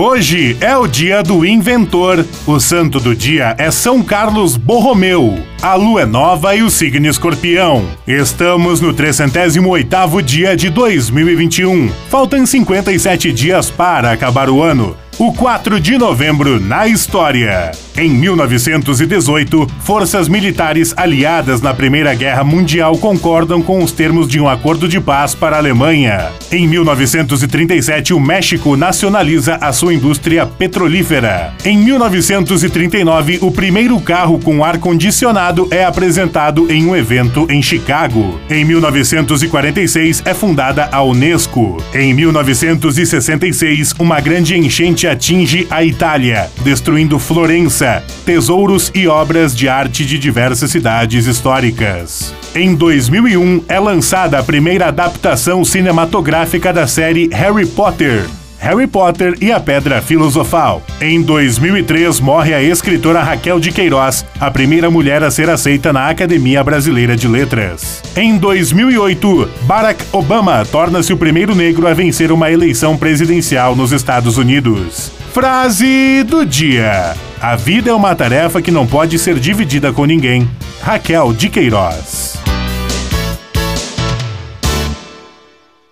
Hoje é o dia do inventor. O santo do dia é São Carlos Borromeu. A lua é nova e o signo escorpião. Estamos no 308º dia de 2021. Faltam 57 dias para acabar o ano. O 4 de novembro na história. Em 1918, forças militares aliadas na Primeira Guerra Mundial concordam com os termos de um acordo de paz para a Alemanha. Em 1937, o México nacionaliza a sua indústria petrolífera. Em 1939, o primeiro carro com ar-condicionado é apresentado em um evento em Chicago. Em 1946, é fundada a Unesco. Em 1966, uma grande enchente atinge a Itália, destruindo Florença, tesouros e obras de arte de diversas cidades históricas. Em 2001 é lançada a primeira adaptação cinematográfica da série Harry Potter. Harry Potter e a Pedra Filosofal. Em 2003, morre a escritora Raquel de Queiroz, a primeira mulher a ser aceita na Academia Brasileira de Letras. Em 2008, Barack Obama torna-se o primeiro negro a vencer uma eleição presidencial nos Estados Unidos. Frase do dia: A vida é uma tarefa que não pode ser dividida com ninguém. Raquel de Queiroz.